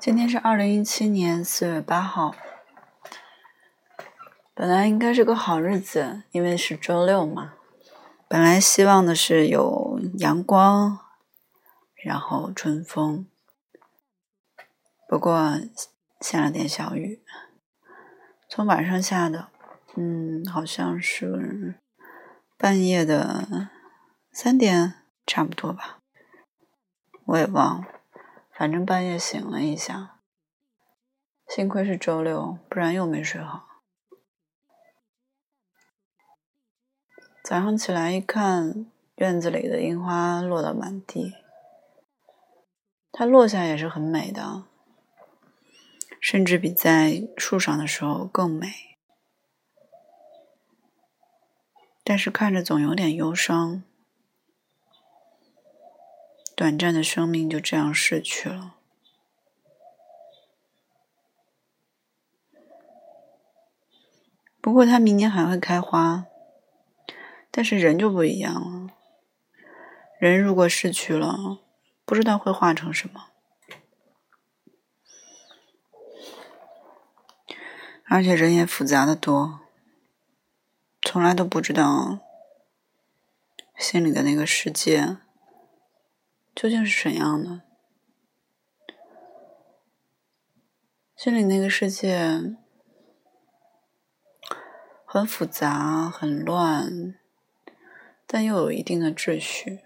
今天是二零一七年四月八号，本来应该是个好日子，因为是周六嘛。本来希望的是有阳光，然后春风。不过下了点小雨，从晚上下的，嗯，好像是半夜的三点差不多吧，我也忘了。反正半夜醒了一下，幸亏是周六，不然又没睡好。早上起来一看，院子里的樱花落到满地，它落下也是很美的，甚至比在树上的时候更美。但是看着总有点忧伤。短暂的生命就这样逝去了。不过它明年还会开花。但是人就不一样了。人如果逝去了，不知道会化成什么。而且人也复杂的多，从来都不知道心里的那个世界。究竟是怎样的？心里那个世界很复杂、很乱，但又有一定的秩序。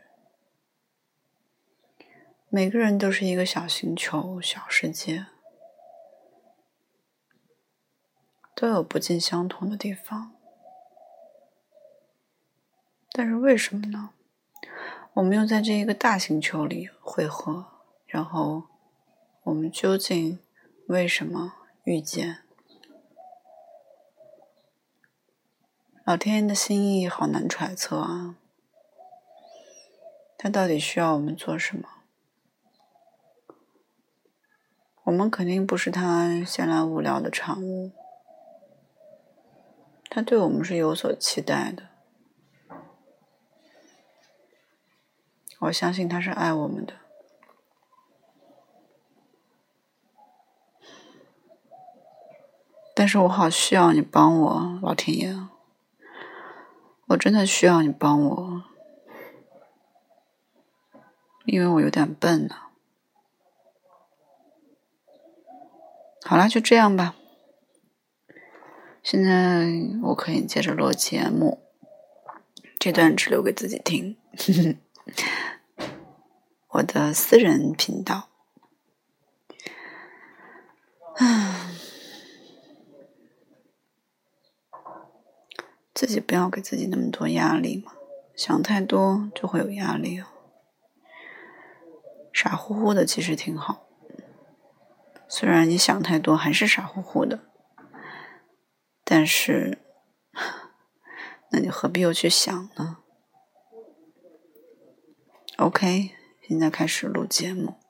每个人都是一个小星球、小世界，都有不尽相同的地方。但是为什么呢？我们又在这一个大星球里汇合，然后我们究竟为什么遇见？老天爷的心意好难揣测啊！他到底需要我们做什么？我们肯定不是他闲来无聊的产物，他对我们是有所期待的。我相信他是爱我们的，但是我好需要你帮我，老天爷，我真的需要你帮我，因为我有点笨呢。好了，就这样吧，现在我可以接着录节目，这段只留给自己听。我的私人频道，自己不要给自己那么多压力嘛，想太多就会有压力哦。傻乎乎的其实挺好，虽然你想太多还是傻乎乎的，但是，那你何必又去想呢？？OK。现在开始录节目。